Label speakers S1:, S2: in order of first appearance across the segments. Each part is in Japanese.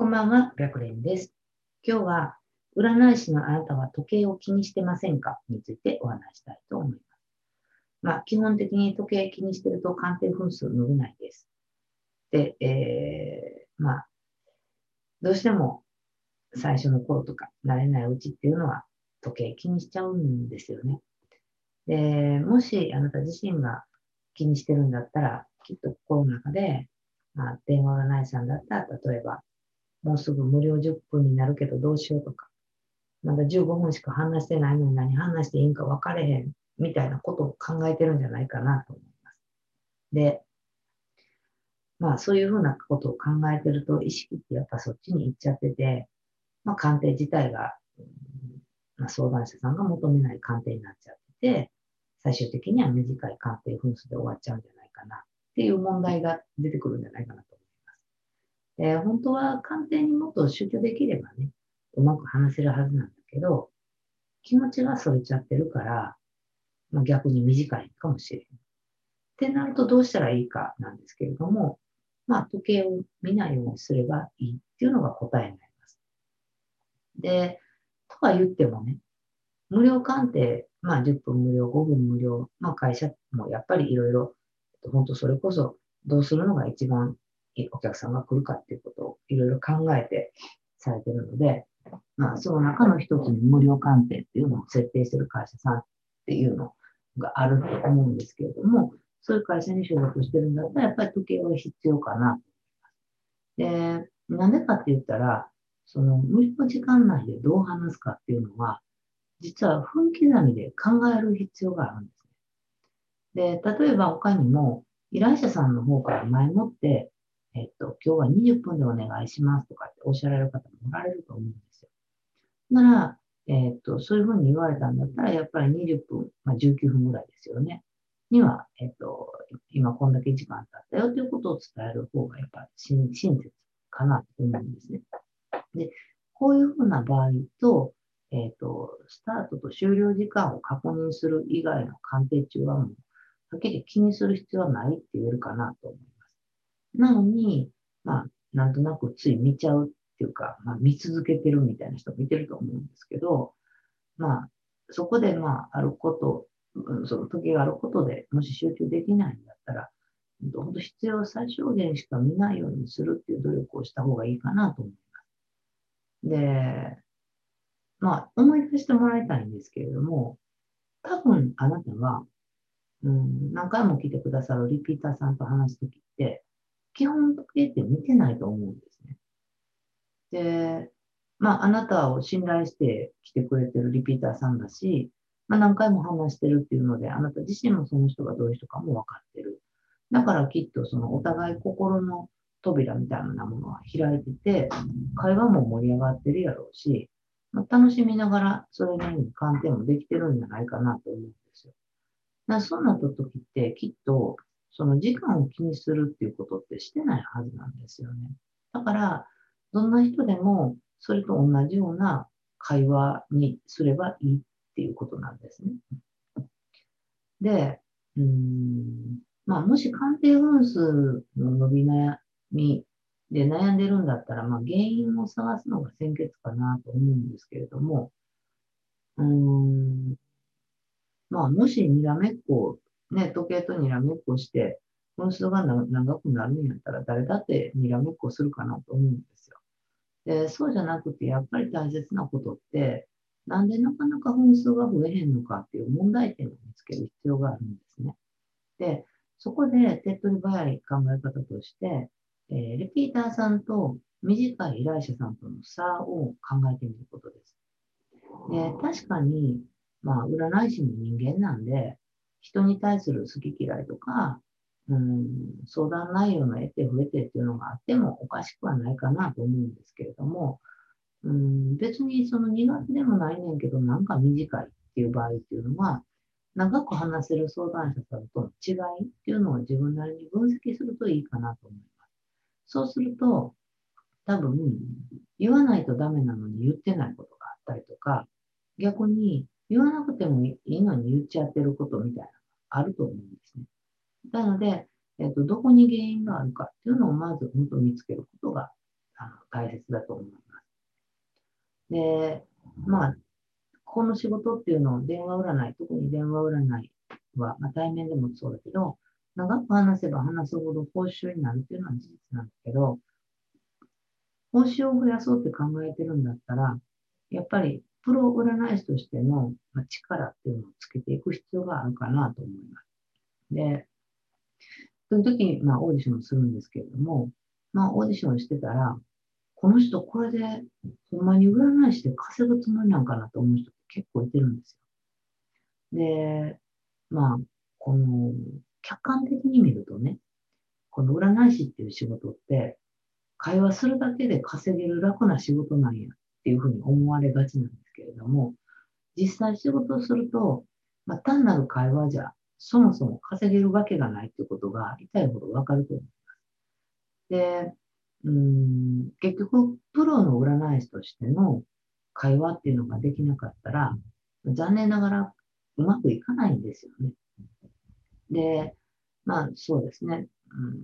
S1: こんばんは、白蓮です。今日は、占い師のあなたは時計を気にしてませんか？についてお話したいと思います。まあ、基本的に時計気にしてると鑑定分数伸びないです。で、えー、まあ、どうしても最初の頃とか慣れないうちっていうのは時計気にしちゃうんですよね。で、もしあなた自身が気にしてるんだったら、きっと心の中で、まあ、電話占い師さんだったら、例えば、もうすぐ無料10分になるけどどうしようとか、まだ15分しか話してないのに何話していいんか分かれへんみたいなことを考えてるんじゃないかなと思います。で、まあそういうふうなことを考えてると意識ってやっぱそっちに行っちゃってて、まあ鑑定自体が、まあ、相談者さんが求めない鑑定になっちゃってて、最終的には短い鑑定分数で終わっちゃうんじゃないかなっていう問題が出てくるんじゃないかなと思います。で、本当は鑑定にもっと集中できればね、うまく話せるはずなんだけど、気持ちがそれちゃってるから、まあ、逆に短いかもしれん。ってなるとどうしたらいいかなんですけれども、まあ時計を見ないようにすればいいっていうのが答えになります。で、とは言ってもね、無料鑑定、まあ10分無料、5分無料、まあ会社もやっぱりいろいろ、本当それこそどうするのが一番お客さんが来るかっていうことをいろいろ考えてされてるので、まあその中の一つに無料鑑定っていうのを設定してる会社さんっていうのがあると思うんですけれども、そういう会社に所属してるんだったら、やっぱり時計は必要かなと思います。で、なんでかって言ったら、その無料時間内でどう話すかっていうのは、実は分刻みで考える必要があるんですね。で、例えば他にも、依頼者さんの方から前もって、えっと、今日は20分でお願いしますとかっておっしゃられる方もおられると思うんですよ。なら、えっと、そういうふうに言われたんだったら、やっぱり20分、まあ、19分ぐらいですよね。には、えっと、今こんだけ時間経ったよということを伝える方がやっぱり親切かなと思うんですね。で、こういうふうな場合と、えっと、スタートと終了時間を確認する以外の鑑定中はもう、はっきり気にする必要はないって言えるかなと思い。なのに、まあ、なんとなくつい見ちゃうっていうか、まあ、見続けてるみたいな人もいてると思うんですけど、まあ、そこで、まあ、あること、その時があることでもし集中できないんだったら、本当必要最小限しか見ないようにするっていう努力をした方がいいかなと思います。で、まあ、思い出してもらいたいんですけれども、多分あなたは、うん、何回も来てくださるリピーターさんと話すときって、基本時計って見てないと思うんですね。で、まあ、あなたを信頼して来てくれてるリピーターさんだし、まあ、何回も話してるっていうので、あなた自身もその人がどういう人かも分かってる。だからきっとそのお互い心の扉みたいなものは開いてて、会話も盛り上がってるやろうし、まあ、楽しみながらそれなりに鑑定もできてるんじゃないかなと思うんですよ。だそうなった時ってきっとその時間を気にするっていうことってしてないはずなんですよね。だから、どんな人でもそれと同じような会話にすればいいっていうことなんですね。で、うんまあ、もし鑑定分数の伸び悩みで悩んでるんだったら、まあ、原因を探すのが先決かなと思うんですけれども、うん、まあ、もしにらめっこね、時計とにらめっこして、分数が長くなるんやったら、誰だってにらめっこするかなと思うんですよ。で、そうじゃなくて、やっぱり大切なことって、なんでなかなか分数が増えへんのかっていう問題点を見つける必要があるんですね。で、そこで手っ取り早い考え方として、えー、リピーターさんと短い依頼者さんとの差を考えてみることです。で、確かに、まあ、占い師の人間なんで、人に対する好き嫌いとか、うん、相談内容の得て増えてっていうのがあってもおかしくはないかなと思うんですけれども、うん、別にその苦手でもないねんけど、なんか短いっていう場合っていうのは、長く話せる相談者さんとの違いっていうのを自分なりに分析するといいかなと思います。そうすると、多分、言わないとダメなのに言ってないことがあったりとか、逆に言わなくてもいいのに言っちゃってることみたいなのがあると思うんですね。なので、えっと、どこに原因があるかっていうのをまず本当見つけることがあの大切だと思います。で、まあ、この仕事っていうのを電話占い、特に電話占いは、まあ、対面でもそうだけど、長く話せば話すほど報酬になるっていうのは事実なんだけど、報酬を増やそうって考えてるんだったら、やっぱりプロ占い師としての力っていうのをつけていく必要があるかなと思います。で、そういう時に、まあ、オーディションするんですけれども、まあ、オーディションしてたら、この人これで、ほんまに占い師で稼ぐつもりなんかなと思う人結構いてるんですよ。で、まあ、この、客観的に見るとね、この占い師っていう仕事って、会話するだけで稼げる楽な仕事なんやっていうふうに思われがちなんですけれども、実際仕事をすると、まあ、単なる会話じゃそもそも稼げるわけがないってことが痛いほどわかると思います。で、うん結局、プロの占い師としての会話っていうのができなかったら、残念ながらうまくいかないんですよね。で、まあそうですね、うん、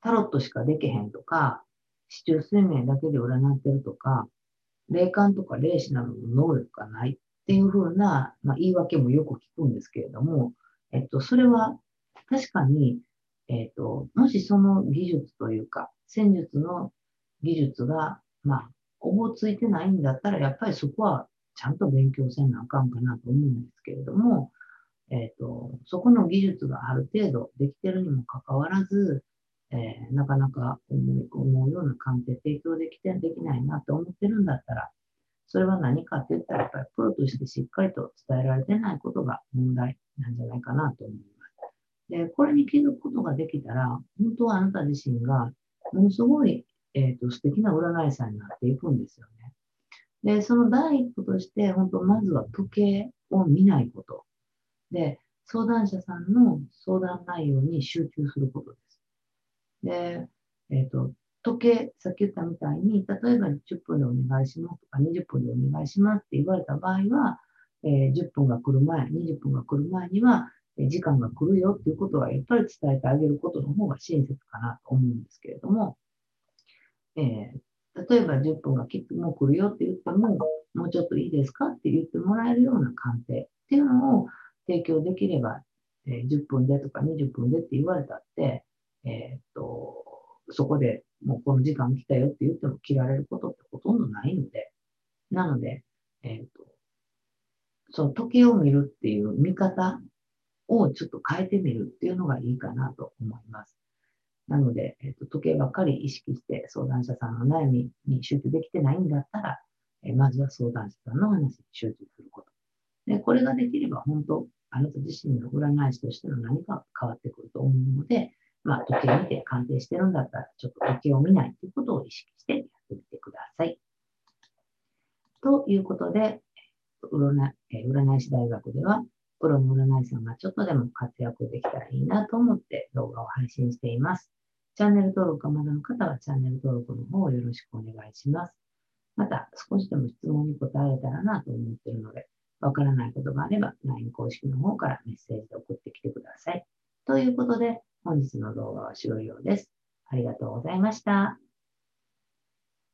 S1: タロットしかできへんとか、市中水面だけで占ってるとか、霊感とか霊視などの能力がないっていうふうな、まあ、言い訳もよく聞くんですけれども、えっと、それは確かに、えっと、もしその技術というか、戦術の技術が、まあ、おぼついてないんだったら、やっぱりそこはちゃんと勉強せなあかんかなと思うんですけれども、えっ、と、そこの技術がある程度できてるにもかかわらず、えー、なかなか思い思うような鑑定提供できて、できないなと思ってるんだったら、それは何かって言ったら、やっぱりプロとしてしっかりと伝えられてないことが問題なんじゃないかなと思います。で、これに気づくことができたら、本当はあなた自身が、ものすごい、えっ、ー、と、素敵な占い師さんになっていくんですよね。で、その第一歩として、本当、まずは時計を見ないこと。で、相談者さんの相談内容に集中することです。で、えっ、ー、と、時計、さっき言ったみたいに、例えば10分でお願いしますとか20分でお願いしますって言われた場合は、えー、10分が来る前、20分が来る前には、え、時間が来るよっていうことはやっぱり伝えてあげることの方が親切かなと思うんですけれども、えー、例えば10分がきっともう来るよって言っても、もうちょっといいですかって言ってもらえるような鑑定っていうのを提供できれば、え10分でとか20分でって言われたって、えっと、そこでもうこの時間来たよって言っても切られることってほとんどないので、なので、えっ、と、その時計を見るっていう見方をちょっと変えてみるっていうのがいいかなと思います。なので、えっ、と、時計ばっかり意識して相談者さんの悩みに集中できてないんだったら、えまずは相談者さんの話に集中すること。で、これができれば本当、あなた自身の占い師としての何か変わってくると思うので、まあ、時計を見て鑑定してるんだったら、ちょっと時計を見ないということを意識してやってみてください。ということで、占占い師大学では、プロの占い師さんがちょっとでも活躍できたらいいなと思って動画を配信しています。チャンネル登録がまだの方はチャンネル登録の方をよろしくお願いします。また、少しでも質問に答えれたらなと思っているので、わからないことがあれば、LINE 公式の方からメッセージで送ってきてください。ということで、本日の動画は終了です。ありがとうございました。